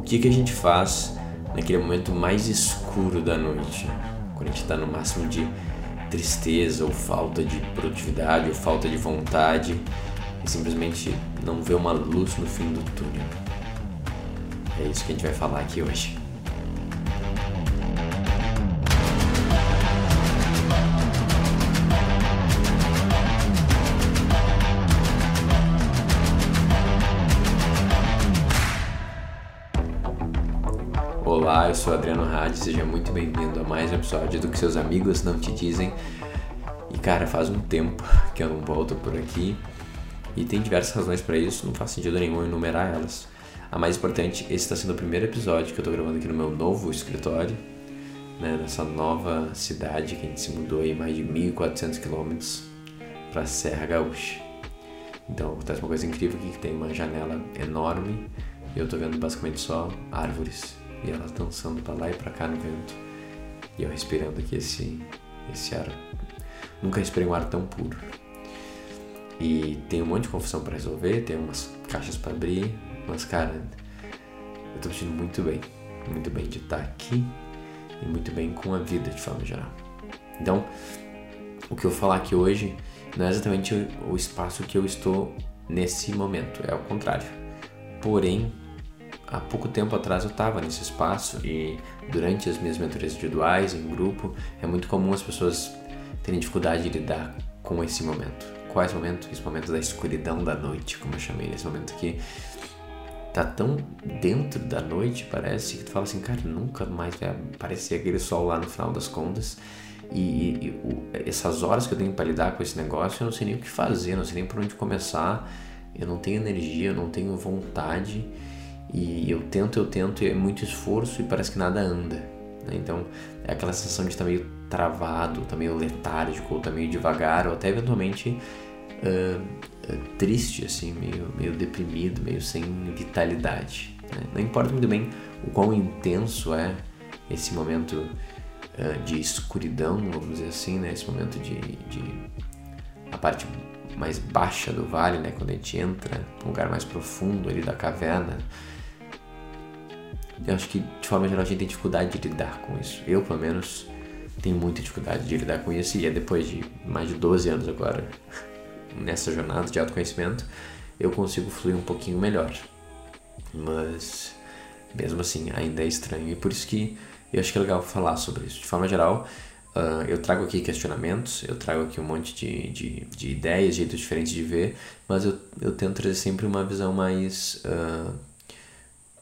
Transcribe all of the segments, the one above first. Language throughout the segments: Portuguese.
o que, que a gente faz naquele momento mais escuro da noite, quando a gente está no máximo de tristeza ou falta de produtividade ou falta de vontade e simplesmente não vê uma luz no fim do túnel. É isso que a gente vai falar aqui hoje. Sou Adriano Hadi, seja muito bem-vindo a mais um episódio do que seus amigos não te dizem. E cara, faz um tempo que eu não volto por aqui e tem diversas razões para isso, não faz sentido nenhum enumerar elas. A mais importante, esse está sendo o primeiro episódio que eu estou gravando aqui no meu novo escritório, né, nessa nova cidade que a gente se mudou aí mais de 1.400 quilômetros para Serra Gaúcha. Então acontece uma coisa incrível aqui que tem uma janela enorme e eu estou vendo basicamente só árvores e elas dançando para lá e para cá no vento. E eu respirando aqui esse, esse ar. Nunca respirei um ar tão puro. E tem um monte de confusão para resolver, tem umas caixas para abrir, mas cara, eu tô me sentindo muito bem. Muito bem de estar aqui e muito bem com a vida de forma geral. Então, o que eu falar aqui hoje não é exatamente o espaço que eu estou nesse momento, é o contrário. Porém, há pouco tempo atrás eu estava nesse espaço e durante as minhas mentorias individuais, em grupo, é muito comum as pessoas terem dificuldade de lidar com esse momento. Qual é esse momento? Esse momento da escuridão da noite, como eu chamei, esse momento que tá tão dentro da noite, parece, que tu fala assim, cara, nunca mais vai aparecer aquele sol lá no final das contas. E, e, e essas horas que eu tenho para lidar com esse negócio, eu não sei nem o que fazer, não sei nem por onde começar. Eu não tenho energia, eu não tenho vontade. E eu tento, eu tento, é muito esforço e parece que nada anda. Né? Então é aquela sensação de estar meio travado, estar meio letárgico, ou estar meio devagar, ou até eventualmente uh, triste, assim, meio, meio deprimido, meio sem vitalidade. Né? Não importa muito bem o quão intenso é esse momento uh, de escuridão, vamos dizer assim, né? esse momento de, de a parte mais baixa do vale, né? Quando a gente entra num lugar mais profundo ali da caverna, eu acho que de forma geral a gente tem dificuldade de lidar com isso. Eu, pelo menos, tenho muita dificuldade de lidar com isso e é depois de mais de 12 anos agora nessa jornada de autoconhecimento, eu consigo fluir um pouquinho melhor. Mas mesmo assim, ainda é estranho e por isso que eu acho que é legal falar sobre isso. De forma geral, uh, eu trago aqui questionamentos, eu trago aqui um monte de, de, de ideias, jeitos diferentes de ver, mas eu, eu tento trazer sempre uma visão mais. Uh,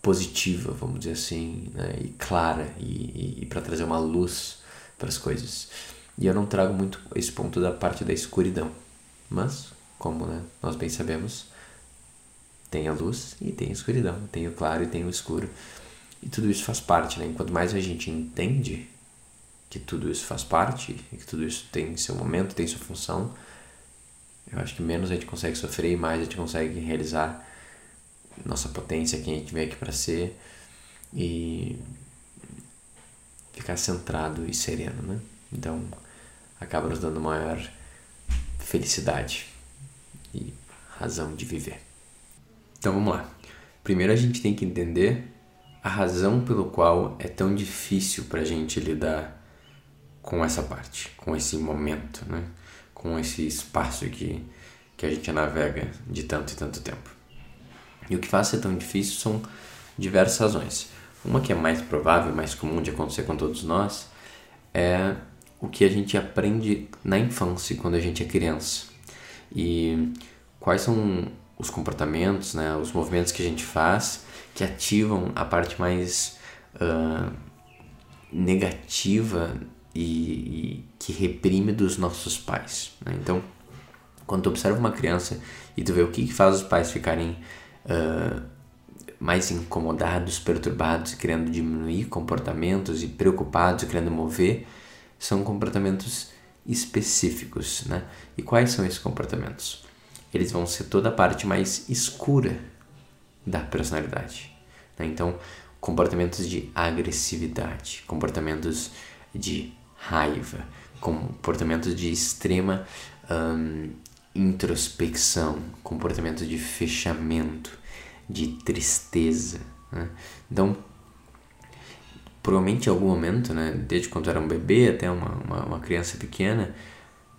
positiva, vamos dizer assim, né? e clara, e, e, e para trazer uma luz para as coisas. E eu não trago muito esse ponto da parte da escuridão, mas, como né, nós bem sabemos, tem a luz e tem a escuridão, tem o claro e tem o escuro. E tudo isso faz parte, né? Enquanto mais a gente entende que tudo isso faz parte, que tudo isso tem seu momento, tem sua função, eu acho que menos a gente consegue sofrer e mais a gente consegue realizar nossa potência, quem a gente veio aqui para ser e ficar centrado e sereno, né? Então, acaba nos dando maior felicidade e razão de viver. Então, vamos lá. Primeiro a gente tem que entender a razão pelo qual é tão difícil para a gente lidar com essa parte, com esse momento, né? Com esse espaço que, que a gente navega de tanto e tanto tempo. E o que faz ser tão difícil são diversas razões. Uma que é mais provável, mais comum de acontecer com todos nós, é o que a gente aprende na infância, quando a gente é criança. E quais são os comportamentos, né, os movimentos que a gente faz que ativam a parte mais uh, negativa e, e, que reprime dos nossos pais. Né? Então, quando tu observa uma criança e tu vê o que, que faz os pais ficarem uh, mais incomodados, perturbados, querendo diminuir comportamentos e preocupados, querendo mover, são comportamentos específicos, né? E quais são esses comportamentos? Eles vão ser toda a parte mais escura da personalidade. Né? Então, comportamentos de agressividade, comportamentos de raiva, comportamentos de extrema introspecção, comportamento de fechamento, de tristeza, Né? Então, provavelmente em algum momento, né, desde quando era um bebê até uma, uma, uma criança pequena,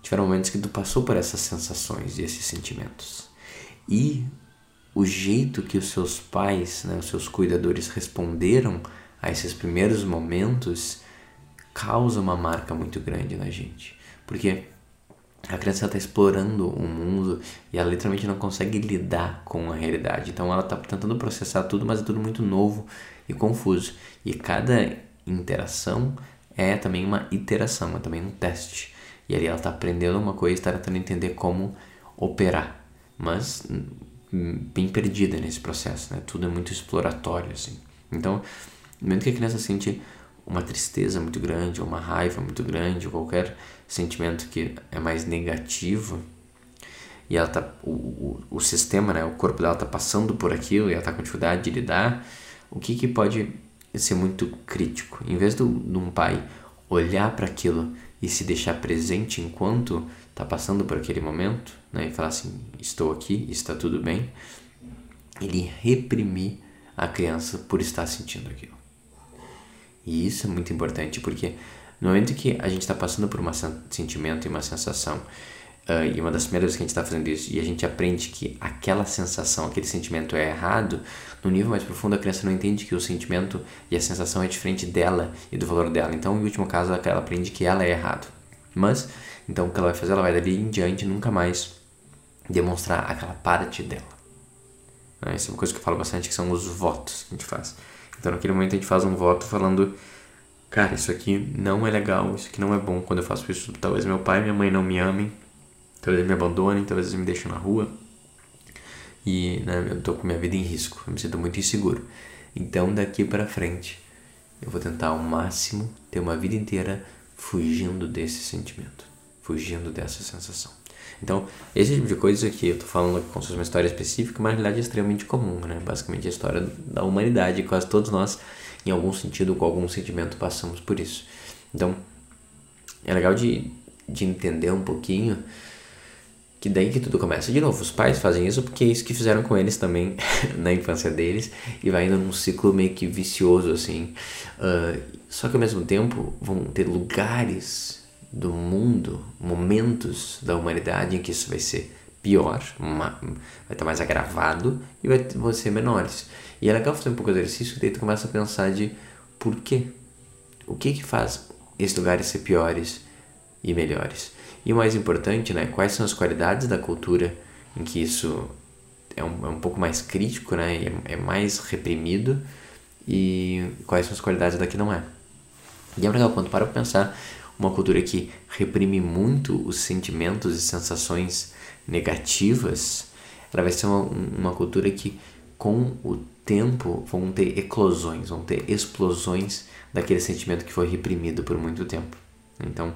tiveram momentos que tu passou por essas sensações e esses sentimentos. E o jeito que os seus pais, né, os seus cuidadores responderam a esses primeiros momentos causa uma marca muito grande na gente. Porque a criança está explorando o mundo e ela literalmente não consegue lidar com a realidade. Então ela está tentando processar tudo, mas é tudo muito novo e confuso. E cada interação é também uma iteração, é também um teste. E ali ela está aprendendo uma coisa e está tentando entender como operar. Mas hum, bem perdida nesse processo, né? Tudo é muito exploratório, assim. Então, no momento que a criança sente uma tristeza muito grande, ou uma raiva muito grande, ou qualquer sentimento que é mais negativo, e ela tá, o, o, o sistema, né, o corpo dela está passando por aquilo e ela está com dificuldade de lidar, o que, que pode ser muito crítico? Em vez de um pai olhar para aquilo e se deixar presente enquanto está passando por aquele momento, né, e falar assim: estou aqui, está tudo bem, ele reprimir a criança por estar sentindo aquilo. E isso é muito importante porque no momento que a gente está passando por um sentimento e uma sensação, uh, e uma das primeiras vezes que a gente está fazendo isso, e a gente aprende que aquela sensação, aquele sentimento é errado, no nível mais profundo a criança não entende que o sentimento e a sensação é diferente dela e do valor dela. Então, em último caso, ela aprende que ela é errado. Mas, então o que ela vai fazer? Ela vai dali em diante nunca mais demonstrar aquela parte dela. Essa é uma coisa que eu falo bastante, que são os votos que a gente faz. Então, naquele momento, a gente faz um voto falando: Cara, isso aqui não é legal, isso aqui não é bom. Quando eu faço isso, talvez meu pai e minha mãe não me amem, talvez me abandonem, talvez eles me deixem na rua. E né, eu tô com minha vida em risco, eu me sinto muito inseguro. Então, daqui para frente, eu vou tentar ao máximo ter uma vida inteira fugindo desse sentimento, fugindo dessa sensação. Então, esse tipo de coisa que eu tô falando aqui como uma história específica, mas na realidade é extremamente comum, né? Basicamente a história da humanidade, quase todos nós, em algum sentido, com algum sentimento, passamos por isso. Então, é legal de, de entender um pouquinho que daí que tudo começa. De novo, os pais fazem isso porque é isso que fizeram com eles também na infância deles e vai indo num ciclo meio que vicioso assim. Uh, só que ao mesmo tempo vão ter lugares do mundo, momentos da humanidade em que isso vai ser pior, uma, vai estar mais agravado e vai, vão ser menores. E é legal fazer um pouco de exercício e daí tu começa a pensar de por quê? O que que faz esses lugares ser piores e melhores? E o mais importante, né, quais são as qualidades da cultura em que isso é um, é um pouco mais crítico, né, é, é mais reprimido e quais são as qualidades da que não é. E é legal quando para pensar uma cultura que reprime muito os sentimentos e sensações negativas, ela vai ser uma, uma cultura que com o tempo vão ter eclosões, vão ter explosões daquele sentimento que foi reprimido por muito tempo. Então,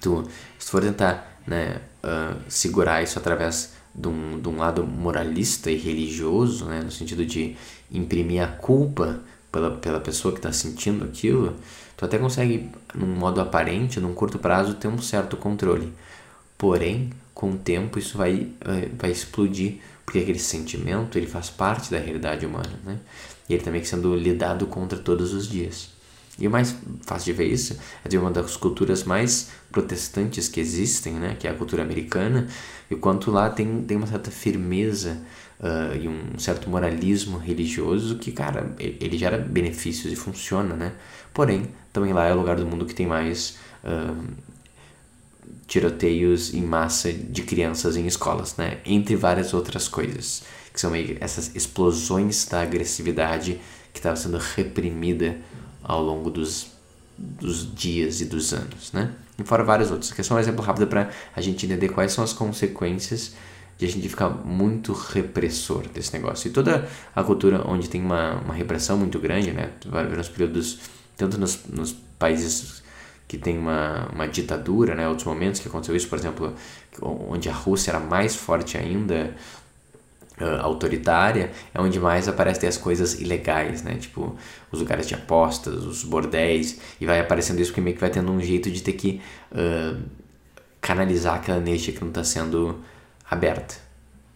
tu, se for tentar né, uh, segurar isso através de um, de um lado moralista e religioso, né, no sentido de imprimir a culpa pela, pela pessoa que está sentindo aquilo, tu até consegue, num modo aparente, num curto prazo, ter um certo controle. Porém, com o tempo isso vai, eh, vai explodir, porque aquele sentimento ele faz parte da realidade humana, né? E ele também sendo lidado contra todos os dias. E o mais fácil de ver isso é de uma das culturas mais protestantes que existem, né? Que é a cultura americana, e quanto lá tem, tem uma certa firmeza uh, e um certo moralismo religioso que, cara, ele gera benefícios e funciona, né? Porém, também lá é o lugar do mundo que tem mais uh, tiroteios em massa de crianças em escolas, né? Entre várias outras coisas, que são meio essas explosões da agressividade que estava sendo reprimida ao longo dos, dos dias e dos anos, né? E fora vários outros. Aqui é só um exemplo rápido para a gente entender quais são as consequências de a gente ficar muito repressor desse negócio. E toda a cultura onde tem uma, uma repressão muito grande, né? Vai ver nos períodos, tanto nos, nos países que tem uma, uma ditadura, né? Outros momentos que aconteceu isso, por exemplo, onde a Rússia era mais forte ainda, uh, autoritária, é onde mais aparecem as coisas ilegais, né? Tipo, os lugares de apostas, os bordéis, e vai aparecendo isso porque meio que vai tendo um jeito de ter que uh, canalizar aquela energia que não está sendo aberta.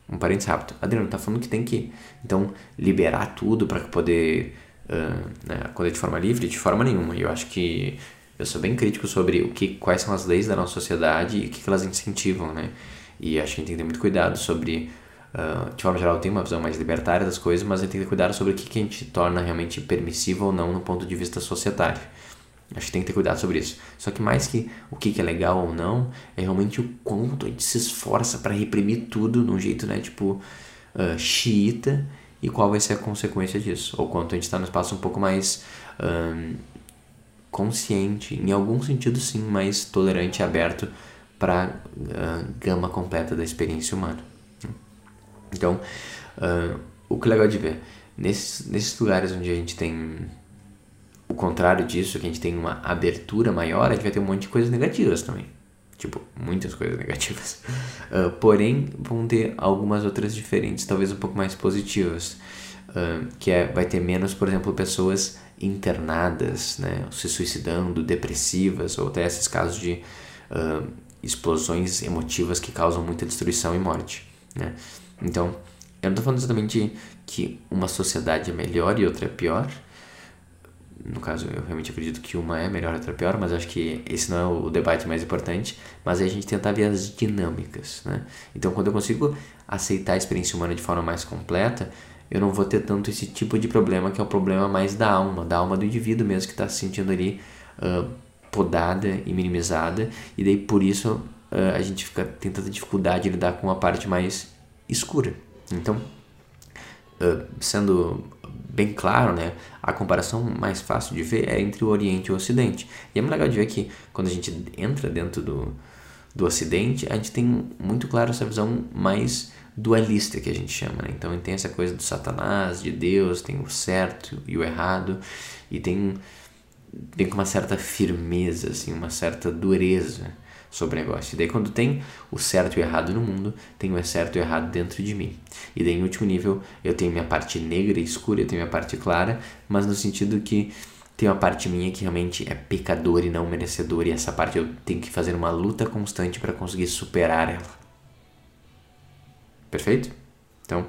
um parênteses rápido. Adriano, tá falando que tem que, então, liberar tudo para poder uh, né, acolher de forma livre? De forma nenhuma. Eu acho que eu sou bem crítico sobre o que, quais são as leis da nossa sociedade e o que, que elas incentivam, né? E acho que a gente tem que ter muito cuidado sobre Uh, de forma geral, tenho uma visão mais libertária das coisas, mas a gente tem que ter cuidado sobre o que, que a gente torna realmente permissivo ou não no ponto de vista societário. Acho que tem que ter cuidado sobre isso. Só que mais que o que, que é legal ou não, é realmente o quanto a gente se esforça para reprimir tudo de um jeito, né, tipo, uh, xiita, e qual vai ser a consequência disso. Ou quanto a gente está no espaço um pouco mais um, consciente, em algum sentido sim, mais tolerante e aberto para a gama completa da experiência humana. Então, o que é legal de ver, nesses, nesses lugares onde a gente tem o contrário disso, que a gente tem uma abertura maior, a gente vai ter um monte de coisas negativas também. Tipo, muitas coisas negativas. Uh, porém, vão ter algumas outras diferentes, talvez um pouco mais positivas. Uh, que é, vai ter menos, por exemplo, pessoas internadas, né, se suicidando, depressivas, ou até esses casos de uh, explosões emotivas que causam muita destruição e morte. Né? Então, eu não estou falando exatamente que uma sociedade é melhor e outra é pior. No caso, eu realmente acredito que uma é melhor e outra é pior, mas acho que esse não é o debate mais importante. Mas é a gente tentar ver as dinâmicas, né? Então, quando eu consigo aceitar a experiência humana de forma mais completa, eu não vou ter tanto esse tipo de problema que é o problema mais da alma, da alma do indivíduo mesmo que está se sentindo ali uh, podada e minimizada. E daí, por isso, uh, a gente fica tem tanta dificuldade de lidar com a parte mais escura. Então, uh, sendo bem claro, né, a comparação mais fácil de ver é entre o Oriente e o Ocidente. E é muito legal de ver que quando a gente entra dentro do, do Ocidente, a gente tem muito claro essa visão mais dualista que a gente chama. Né? Então, tem essa coisa do Satanás, de Deus, tem o certo e o errado, e tem, tem uma certa firmeza, assim, uma certa dureza sobre o negócio. E daí quando tem o certo e o errado no mundo, tem o certo e o errado dentro de mim. E daí em último nível, eu tenho minha parte negra e escura, eu tenho minha parte clara, mas no sentido que tem uma parte minha que realmente é pecador e não merecedor, e essa parte eu tenho que fazer uma luta constante para conseguir superar ela. Perfeito? Então,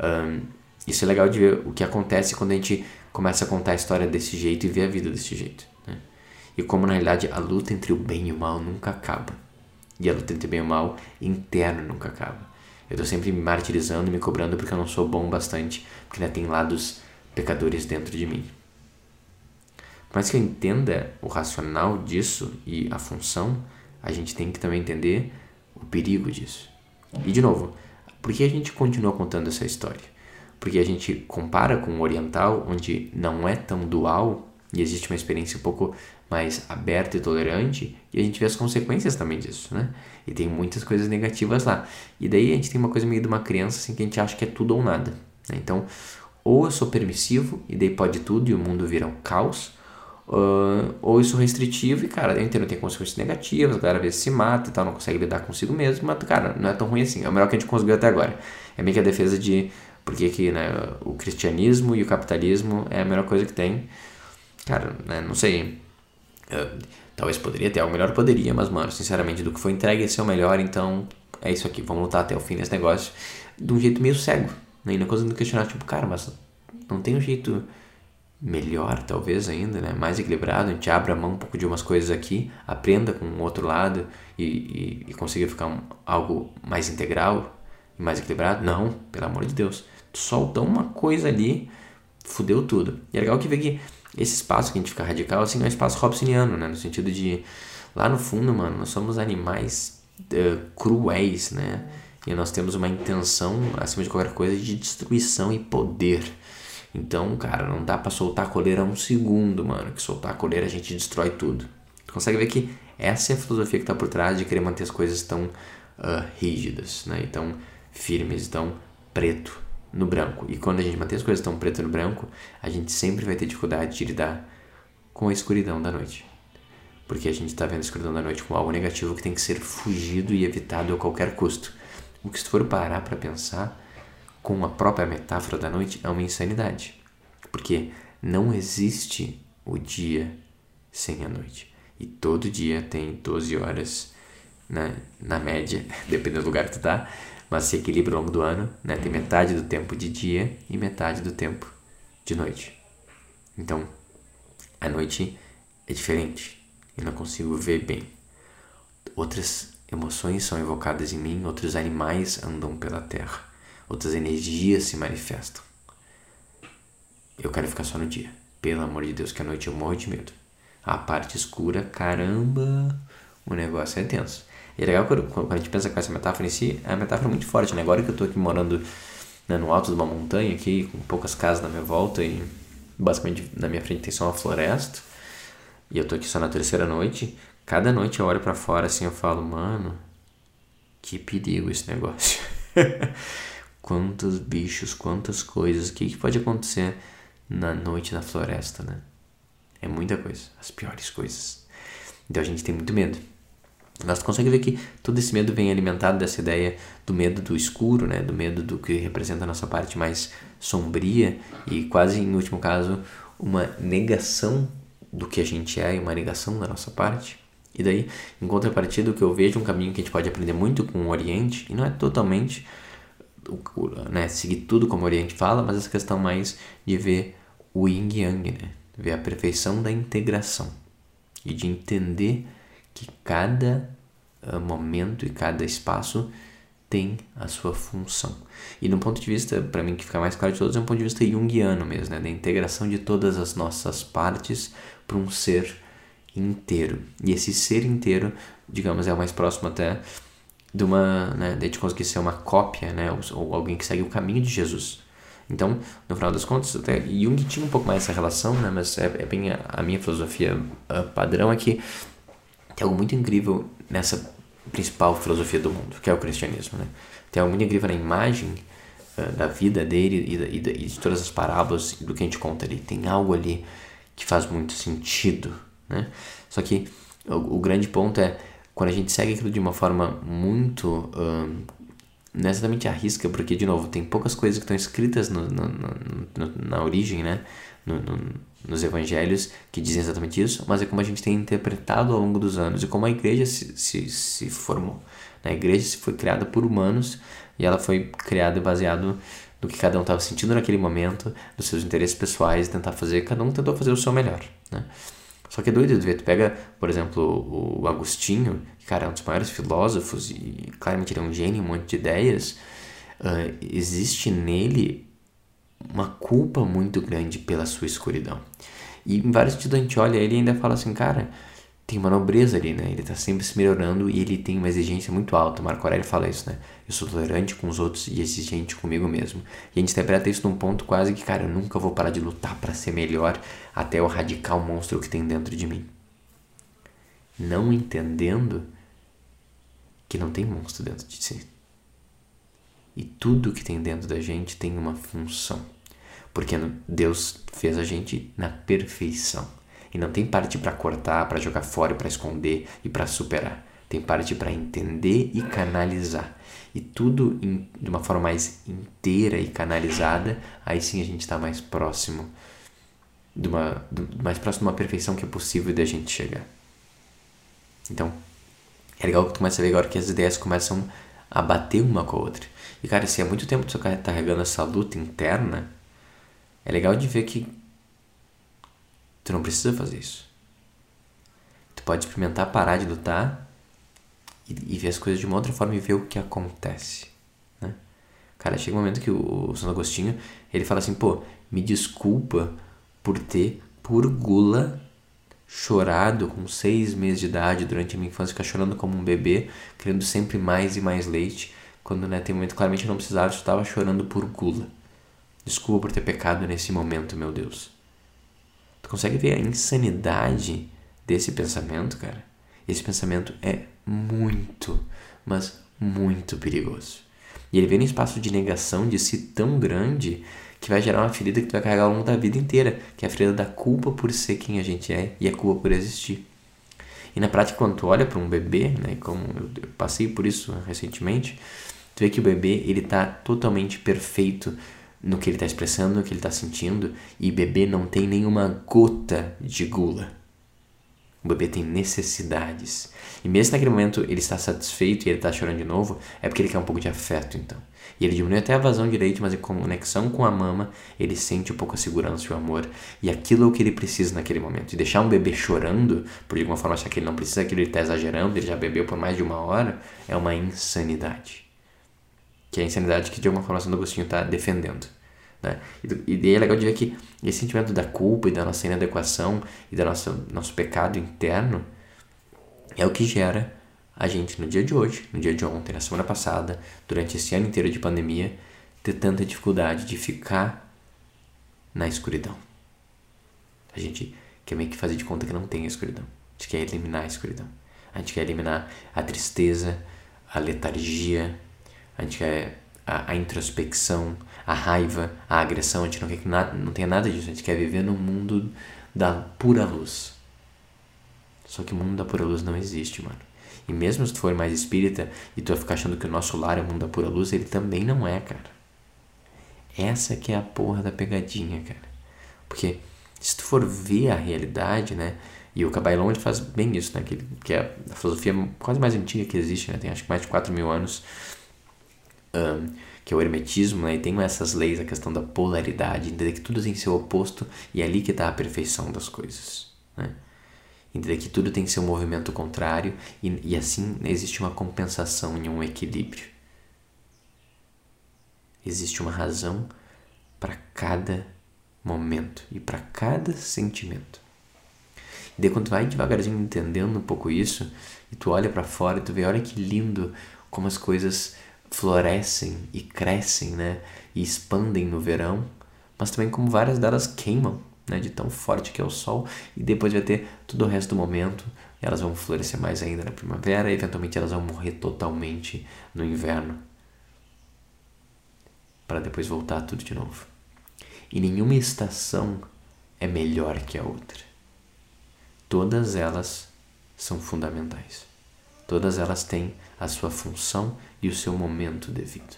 um, isso é legal de ver o que acontece quando a gente começa a contar a história desse jeito e ver a vida desse jeito e como na realidade a luta entre o bem e o mal nunca acaba. E a luta entre o bem e o mal interno nunca acaba. Eu estou sempre me martirizando, me cobrando porque eu não sou bom bastante, porque ainda tem lados pecadores dentro de mim. Mas que eu entenda o racional disso e a função, a gente tem que também entender o perigo disso. E de novo, por que a gente continua contando essa história? Porque a gente compara com o oriental, onde não é tão dual e existe uma experiência um pouco mais aberta e tolerante, e a gente vê as consequências também disso, né? E tem muitas coisas negativas lá. E daí a gente tem uma coisa meio de uma criança assim que a gente acha que é tudo ou nada. Né? Então, ou eu sou permissivo e daí pode tudo e o mundo vira um caos, uh, ou eu sou restritivo e, cara, eu entendo, tem consequências negativas, a galera às vezes se mata e tal, não consegue lidar consigo mesmo, mas, cara, não é tão ruim assim. É o melhor que a gente conseguiu até agora. É meio que a defesa de porque que né, o cristianismo e o capitalismo é a melhor coisa que tem. Cara, né, não sei Talvez poderia ter algo melhor, poderia, mas, mano, sinceramente, do que foi entregue, esse é o melhor, então é isso aqui, vamos lutar até o fim desse negócio de um jeito meio cego. Né? E não conseguindo questionar, tipo, cara, mas não tem um jeito melhor, talvez ainda, né? Mais equilibrado, a gente abre a mão um pouco de umas coisas aqui, aprenda com o outro lado e, e, e consiga ficar um, algo mais integral e mais equilibrado. Não, pelo amor de Deus. Solta uma coisa ali, fudeu tudo. E é legal que vê que esse espaço que a gente fica radical, assim, é um espaço robsoniano, né? No sentido de, lá no fundo, mano, nós somos animais uh, cruéis, né? E nós temos uma intenção, acima de qualquer coisa, de destruição e poder. Então, cara, não dá para soltar a coleira um segundo, mano. Que soltar a coleira a gente destrói tudo. Tu consegue ver que essa é a filosofia que tá por trás de querer manter as coisas tão uh, rígidas, né? E tão firmes, tão preto no branco. E quando a gente mantém as coisas tão preto no branco, a gente sempre vai ter dificuldade de lidar com a escuridão da noite. Porque a gente está vendo a escuridão da noite como algo negativo que tem que ser fugido e evitado a qualquer custo. O que se for parar para pensar com a própria metáfora da noite é uma insanidade. Porque não existe o dia sem a noite. E todo dia tem 12 horas na, na média, dependendo do lugar que tu tá, mas se equilibra ao longo do ano, né? Tem metade do tempo de dia e metade do tempo de noite. Então, a noite é diferente. Eu não consigo ver bem. Outras emoções são evocadas em mim, outros animais andam pela terra, outras energias se manifestam. Eu quero ficar só no dia. Pelo amor de Deus, que a noite eu morro de medo. A parte escura, caramba, o negócio é tenso. E é legal quando, quando a gente pensa com essa metáfora em si, é uma metáfora muito forte, né? Agora que eu tô aqui morando né, no alto de uma montanha aqui, com poucas casas na minha volta e basicamente na minha frente tem só uma floresta, e eu tô aqui só na terceira noite, cada noite eu olho para fora assim, eu falo, mano, que perigo esse negócio. quantos bichos, quantas coisas, o que, que pode acontecer na noite na floresta, né? É muita coisa, as piores coisas. Então a gente tem muito medo. Nós consegue ver que todo esse medo vem alimentado dessa ideia do medo do escuro, né? Do medo do que representa a nossa parte mais sombria e quase em último caso uma negação do que a gente é e uma negação da nossa parte. E daí, em contrapartida, o que eu vejo um caminho que a gente pode aprender muito com o Oriente, e não é totalmente né, seguir tudo como o Oriente fala, mas essa questão mais de ver o yin yang, né? ver a perfeição da integração e de entender que cada uh, momento e cada espaço tem a sua função. E no ponto de vista, para mim que fica mais claro de todos, é um ponto de vista junguiano mesmo, né? da integração de todas as nossas partes para um ser inteiro. E esse ser inteiro, digamos, é o mais próximo até de uma, né, de conseguir ser uma cópia, né, ou, ou, alguém que segue o caminho de Jesus. Então, no final das contas, até Jung tinha um pouco mais essa relação, né, mas é, é bem a, a, minha filosofia uh, padrão aqui é tem algo muito incrível nessa principal filosofia do mundo, que é o cristianismo. Né? Tem algo muito incrível na imagem uh, da vida dele e, da, e, da, e, de todas as parábolas do que a gente conta ali. Tem algo ali que faz muito sentido. Né? Só que o, o grande ponto é quando a gente segue aquilo de uma forma muito. Uh, não é exatamente arrisca, porque, de novo, tem poucas coisas que estão escritas no, no, no, na origem, né? No, nos evangelhos que dizem exatamente isso, mas é como a gente tem interpretado ao longo dos anos e como a igreja se, se, se formou. A igreja foi criada por humanos e ela foi criada baseado no que cada um estava sentindo naquele momento, dos seus interesses pessoais, tentar fazer, cada um tentou fazer o seu melhor. Né? Só que é doido de ver, tu pega, por exemplo, o Agostinho, que cara, é um dos maiores filósofos e claramente ele é um gênio, um monte de ideias, uh, existe nele uma culpa muito grande pela sua escuridão. E em vários sentidos a gente olha ele ainda fala assim, cara, tem uma nobreza ali, né? Ele tá sempre se melhorando e ele tem uma exigência muito alta. Marco Aurélio fala isso, né? Eu sou tolerante com os outros e exigente comigo mesmo. E a gente interpreta isso num ponto quase que, cara, eu nunca vou parar de lutar para ser melhor até eu radical monstro que tem dentro de mim. Não entendendo que não tem monstro dentro de si. E tudo que tem dentro da gente tem uma função. Porque Deus fez a gente na perfeição. E não tem parte para cortar, para jogar fora, para esconder e para superar. Tem parte para entender e canalizar. E tudo em, de uma forma mais inteira e canalizada, aí sim a gente está mais próximo de uma mais próximo de uma perfeição que é possível de a gente chegar. Então, é legal que tu começa a ver agora que as ideias começam a bater uma com a outra. E cara, se há muito tempo tu tá carregando essa luta interna, é legal de ver que tu não precisa fazer isso. Tu pode experimentar parar de lutar e, e ver as coisas de uma outra forma e ver o que acontece. Né? Cara, chega um momento que o, o Santo Agostinho ele fala assim: pô, me desculpa por ter, por gula, chorado com seis meses de idade durante a minha infância, ficar chorando como um bebê, querendo sempre mais e mais leite, quando né, tem um momento claramente eu não precisava, eu estava chorando por gula. Desculpa por ter pecado nesse momento, meu Deus. Tu consegue ver a insanidade desse pensamento, cara? Esse pensamento é muito, mas muito perigoso. E ele vem num espaço de negação de si tão grande que vai gerar uma ferida que tu vai carregar ao longo da vida inteira, que é a ferida da culpa por ser quem a gente é e a culpa por existir. E na prática, quando tu olha para um bebê, né, como eu passei por isso recentemente, tu vê que o bebê ele está totalmente perfeito no que ele está expressando, no que ele está sentindo, e bebê não tem nenhuma gota de gula. O bebê tem necessidades. E mesmo naquele momento ele está satisfeito e ele está chorando de novo, é porque ele quer um pouco de afeto, então. E ele diminui até a vazão de leite, mas em conexão com a mama, ele sente um pouco a segurança e o amor. E aquilo é o que ele precisa naquele momento. E deixar um bebê chorando, por de alguma forma achar que ele não precisa, que ele está exagerando, ele já bebeu por mais de uma hora, é uma insanidade. Que é a insanidade que de alguma forma Santo Agostinho está defendendo. Né? E, e é legal de ver que esse sentimento da culpa e da nossa inadequação e do nosso, nosso pecado interno é o que gera a gente no dia de hoje, no dia de ontem, na semana passada, durante esse ano inteiro de pandemia, ter tanta dificuldade de ficar na escuridão. A gente quer meio que fazer de conta que não tem escuridão. A gente quer eliminar a escuridão. A gente quer eliminar a tristeza, a letargia, a gente quer a, a introspecção, a raiva, a agressão, a gente não quer que nada, não tenha nada disso, a gente quer viver num mundo da pura luz. Só que o mundo da pura luz não existe, mano. E mesmo se tu for mais espírita e tu ficar achando que o nosso lar é o mundo da pura luz, ele também não é, cara. Essa que é a porra da pegadinha, cara. Porque se tu for ver a realidade, né? E o Cabailon ele faz bem isso, né? Que, que é a filosofia quase mais antiga que existe, né? Tem acho que mais de 4 mil anos um, que é o hermetismo, né? e tem essas leis, a questão da polaridade, entender que tudo tem seu oposto e é ali que está a perfeição das coisas. Né? Entender que tudo tem seu movimento contrário e, e assim existe uma compensação e um equilíbrio. Existe uma razão para cada momento e para cada sentimento. E daí quando tu vai devagarzinho entendendo um pouco isso, e tu olha para fora e tu vê, olha que lindo como as coisas florescem e crescem, né? E expandem no verão, mas também como várias delas queimam, né? De tão forte que é o sol e depois vai ter todo o resto do momento. Elas vão florescer mais ainda na primavera e eventualmente elas vão morrer totalmente no inverno. Para depois voltar tudo de novo. E nenhuma estação é melhor que a outra. Todas elas são fundamentais. Todas elas têm a sua função e o seu momento devido.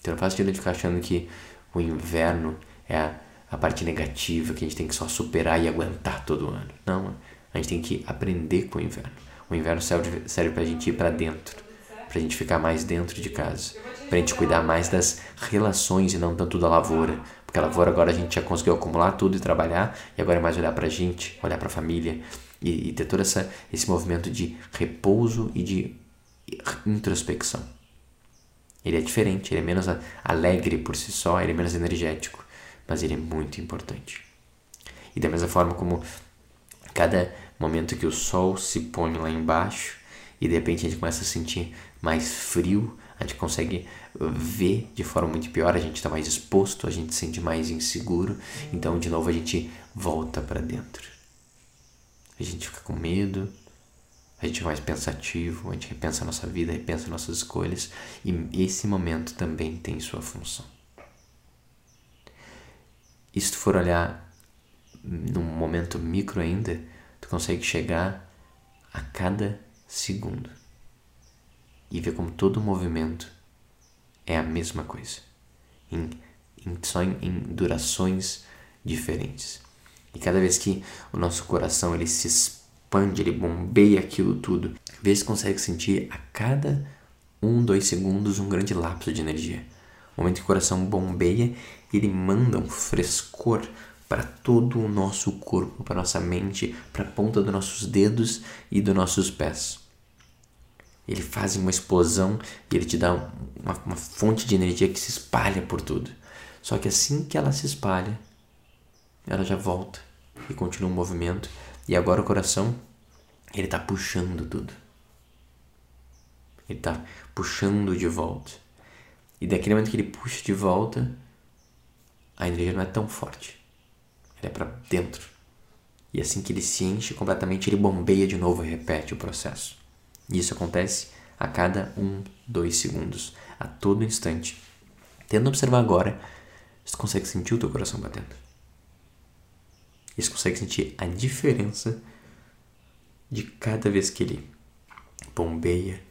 Então não faz sentido ficar achando que o inverno é a, a parte negativa que a gente tem que só superar e aguentar todo ano. Não, a gente tem que aprender com o inverno. O inverno serve, serve para a gente ir para dentro, para a gente ficar mais dentro de casa, para a gente cuidar mais das relações e não tanto da lavoura. Porque a lavoura agora a gente já conseguiu acumular tudo e trabalhar, e agora é mais olhar para a gente, olhar para a família e, e ter todo essa, esse movimento de repouso e de introspecção. Ele é diferente, ele é menos alegre por si só, ele é menos energético, mas ele é muito importante. E da mesma forma como cada momento que o sol se põe lá embaixo e de repente a gente começa a sentir mais frio, a gente consegue ver de forma muito pior, a gente está mais exposto, a gente se sente mais inseguro, então de novo a gente volta para dentro. A gente fica com medo, a gente é mais pensativo, a gente repensa a nossa vida, repensa nossas escolhas e esse momento também tem sua função. E se tu for olhar num momento micro ainda, tu consegue chegar a cada segundo e ver como todo movimento é a mesma coisa, em, em, só em, em durações diferentes. E cada vez que o nosso coração ele se expande, ele bombeia aquilo tudo. Vê se consegue sentir a cada um, dois segundos um grande lapso de energia. O momento que o coração bombeia, ele manda um frescor para todo o nosso corpo, para nossa mente, para a ponta dos nossos dedos e dos nossos pés. Ele faz uma explosão e ele te dá uma, uma fonte de energia que se espalha por tudo. Só que assim que ela se espalha, ela já volta e continua o movimento e agora o coração, ele está puxando tudo. Ele está puxando de volta. E daquele momento que ele puxa de volta, a energia não é tão forte. Ela é para dentro. E assim que ele se enche completamente, ele bombeia de novo e repete o processo. E isso acontece a cada um, dois segundos, a todo instante. Tendo observar agora, você consegue sentir o teu coração batendo. Você consegue sentir a diferença de cada vez que ele bombeia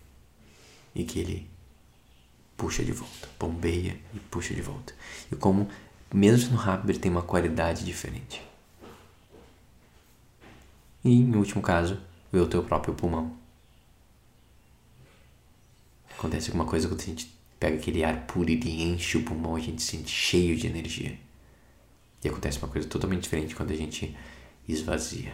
e que ele puxa de volta, bombeia e puxa de volta. E como, mesmo no rápido, ele tem uma qualidade diferente. e, em último caso, ver o teu próprio pulmão. Acontece alguma coisa quando a gente pega aquele ar puro e enche o pulmão, a gente se sente cheio de energia. E acontece uma coisa totalmente diferente quando a gente esvazia.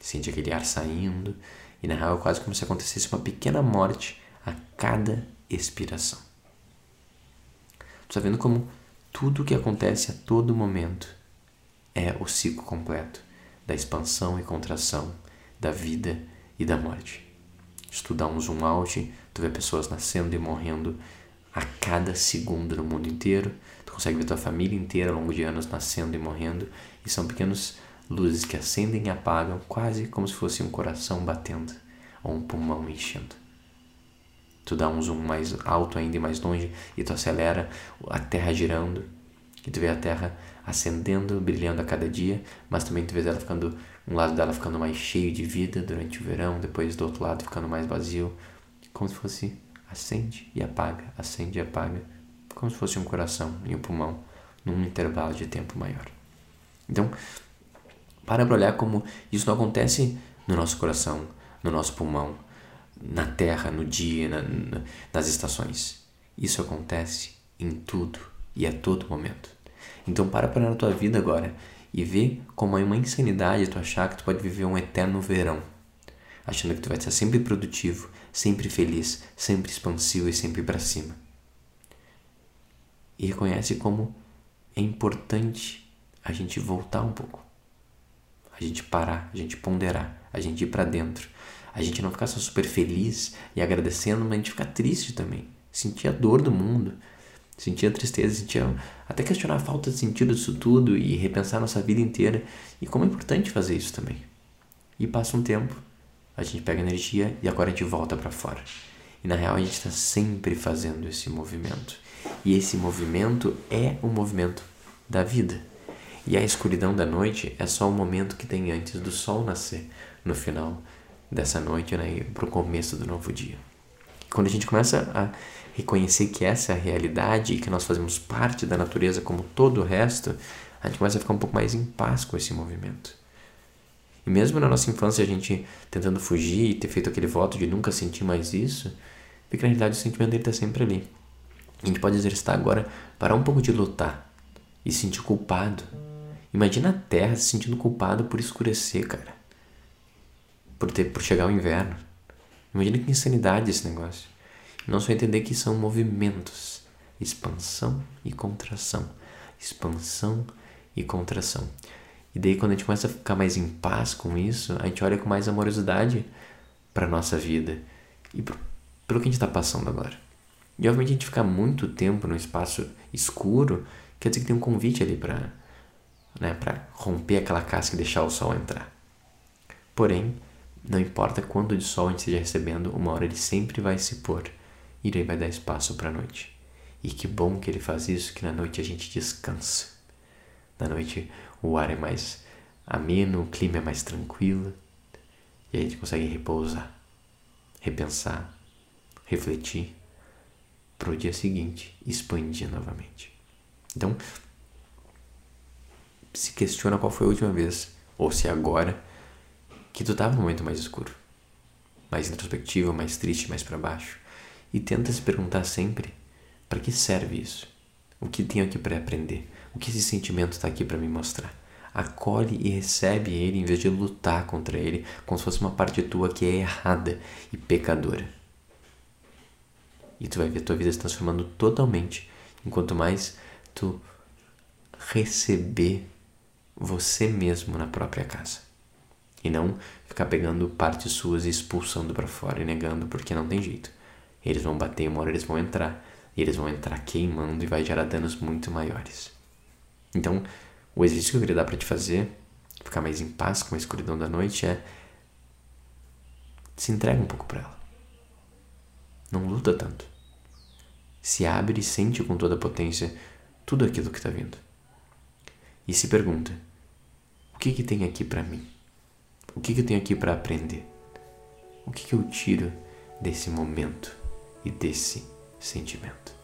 Sente aquele ar saindo e na real é quase como se acontecesse uma pequena morte a cada expiração. Tu está vendo como tudo o que acontece a todo momento é o ciclo completo da expansão e contração, da vida e da morte. Se tu dá um zoom out, tu vê pessoas nascendo e morrendo a cada segundo no mundo inteiro. Tu consegue ver tua família inteira ao longo de anos nascendo e morrendo. E são pequenos luzes que acendem e apagam, quase como se fosse um coração batendo ou um pulmão enchendo. Tu dá um zoom mais alto ainda e mais longe e tu acelera a Terra girando e tu vê a Terra acendendo, brilhando a cada dia, mas também tu vê ela ficando um lado dela ficando mais cheio de vida durante o verão, depois do outro lado ficando mais vazio, como se fosse acende e apaga, acende e apaga, como se fosse um coração e um pulmão num intervalo de tempo maior. Então, para para olhar como isso não acontece no nosso coração, no nosso pulmão, na terra, no dia, na, nas estações. Isso acontece em tudo e a todo momento. Então para para na tua vida agora e vê como é uma insanidade tu achar que tu pode viver um eterno verão, achando que tu vai estar sempre produtivo, sempre feliz, sempre expansivo e sempre para cima. E reconhece como é importante a gente voltar um pouco a gente parar, a gente ponderar, a gente ir para dentro, a gente não ficar só super feliz e agradecendo, mas a gente ficar triste também, sentir a dor do mundo, sentir a tristeza, sentir até questionar a falta de sentido disso tudo e repensar a nossa vida inteira e como é importante fazer isso também. E passa um tempo, a gente pega energia e agora a gente volta para fora. E na real a gente está sempre fazendo esse movimento. E esse movimento é o movimento da vida. E a escuridão da noite é só o momento que tem antes do sol nascer, no final dessa noite, né, para o começo do novo dia. Quando a gente começa a reconhecer que essa é a realidade e que nós fazemos parte da natureza como todo o resto, a gente começa a ficar um pouco mais em paz com esse movimento. E mesmo na nossa infância a gente tentando fugir e ter feito aquele voto de nunca sentir mais isso, vê que na realidade o sentimento dele está sempre ali. A gente pode exercitar agora, parar um pouco de lutar e se sentir culpado Imagina a Terra se sentindo culpada por escurecer, cara. Por, ter, por chegar o inverno. Imagina que insanidade esse negócio. Não só entender que são movimentos. Expansão e contração. Expansão e contração. E daí quando a gente começa a ficar mais em paz com isso, a gente olha com mais amorosidade para nossa vida e pro, pelo que a gente está passando agora. E obviamente a gente ficar muito tempo num espaço escuro, quer dizer que tem um convite ali para né, para romper aquela casca e deixar o sol entrar. Porém, não importa quanto de sol a gente esteja recebendo, uma hora ele sempre vai se pôr e ele vai dar espaço para a noite. E que bom que ele faz isso, que na noite a gente descansa. Na noite o ar é mais ameno, o clima é mais tranquilo e a gente consegue repousar, repensar, refletir para o dia seguinte expandir novamente. Então, se questiona qual foi a última vez, ou se é agora, que tu estava no momento mais escuro, mais introspectivo, mais triste, mais para baixo. E tenta se perguntar sempre: para que serve isso? O que tenho aqui para aprender? O que esse sentimento está aqui para me mostrar? Acolhe e recebe ele em vez de lutar contra ele, como se fosse uma parte tua que é errada e pecadora. E tu vai ver a tua vida se transformando totalmente, enquanto mais tu receber você mesmo na própria casa. E não ficar pegando partes suas e expulsando para fora e negando porque não tem jeito. Eles vão bater, uma hora eles vão entrar. E eles vão entrar queimando e vai gerar danos muito maiores. Então, o exercício que eu queria dar para te fazer, ficar mais em paz com a escuridão da noite, é se entrega um pouco para ela. Não luta tanto. Se abre e sente com toda a potência tudo aquilo que está vindo. E se pergunta: que, que tem aqui para mim? O que, que eu tenho aqui para aprender? O que, que eu tiro desse momento e desse sentimento?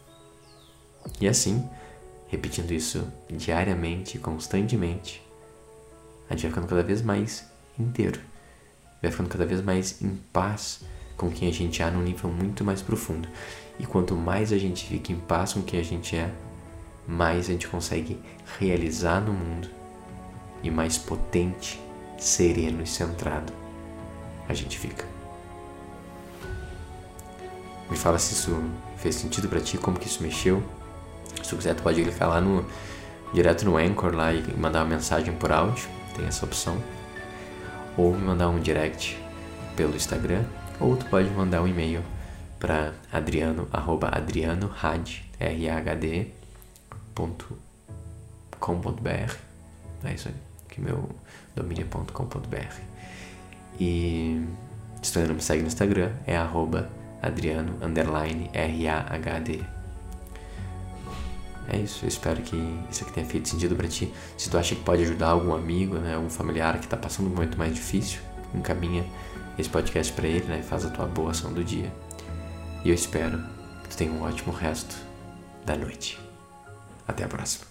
E assim, repetindo isso diariamente, constantemente, a gente vai ficando cada vez mais inteiro. Vai ficando cada vez mais em paz com quem a gente é num nível muito mais profundo. E quanto mais a gente fica em paz com quem a gente é, mais a gente consegue realizar no mundo e mais potente, sereno e centrado a gente fica. Me fala se isso fez sentido para ti, como que isso mexeu. Se tu quiser, tu pode clicar lá no direto no Anchor lá e mandar uma mensagem por áudio, tem essa opção. Ou me mandar um direct pelo Instagram, ou tu pode mandar um e-mail para adriano, arroba adrianohad, com.br. É isso aí, que meu domínio é com.br. E se tu ainda não me segue no Instagram, é arroba adriano, underline, R-A-H-D. É isso, eu espero que isso aqui tenha feito sentido para ti. Se tu acha que pode ajudar algum amigo, né, algum familiar que tá passando um momento mais difícil, encaminha esse podcast para ele, né, e faz a tua boa ação do dia. E eu espero que tu tenha um ótimo resto da noite. Até a próxima.